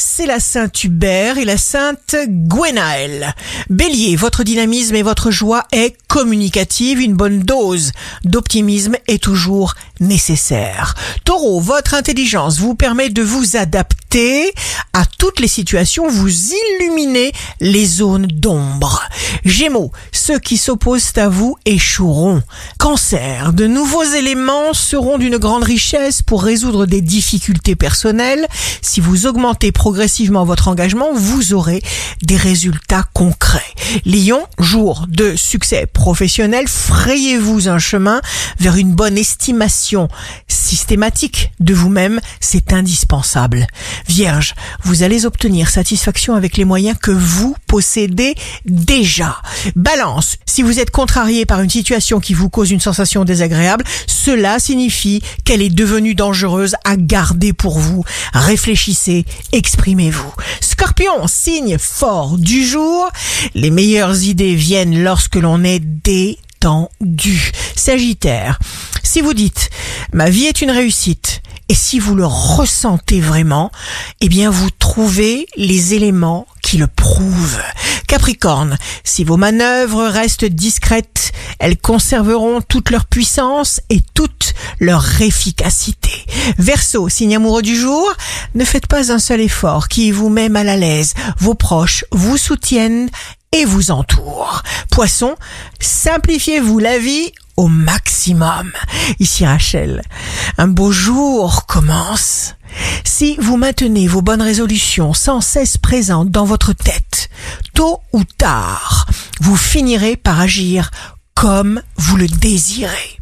c'est la Sainte Hubert et la Sainte Gwenaël. Bélier, votre dynamisme et votre joie est communicative, une bonne dose d'optimisme est toujours nécessaire. Taureau, votre intelligence vous permet de vous adapter à toutes les situations, vous illuminez les zones d'ombre. Gémeaux, ceux qui s'opposent à vous échoueront. Cancer, de nouveaux éléments seront d'une grande richesse pour résoudre des difficultés personnelles. Si vous augmentez progressivement votre engagement, vous aurez des résultats concrets. Lion, jour de succès professionnel, frayez-vous un chemin vers une bonne estimation systématique de vous-même, c'est indispensable. Vierge, vous allez obtenir satisfaction avec les moyens que vous possédez déjà. Balance, si vous êtes contrarié par une situation qui vous cause une sensation désagréable, cela signifie qu'elle est devenue dangereuse à garder pour vous. Réfléchissez, exprimez-vous. Scorpion, signe fort du jour, les meilleures idées viennent lorsque l'on est détendu. Sagittaire, si vous dites ma vie est une réussite, et si vous le ressentez vraiment, eh bien vous trouvez les éléments qui le prouvent. Capricorne, si vos manœuvres restent discrètes, elles conserveront toute leur puissance et toute leur efficacité. Verseau, signe amoureux du jour, ne faites pas un seul effort qui vous met mal à l'aise. Vos proches vous soutiennent et vous entourent. Poisson, simplifiez-vous la vie au maximum. Ici Rachel, un beau jour commence. Si vous maintenez vos bonnes résolutions sans cesse présentes dans votre tête, tôt ou tard, vous finirez par agir comme vous le désirez.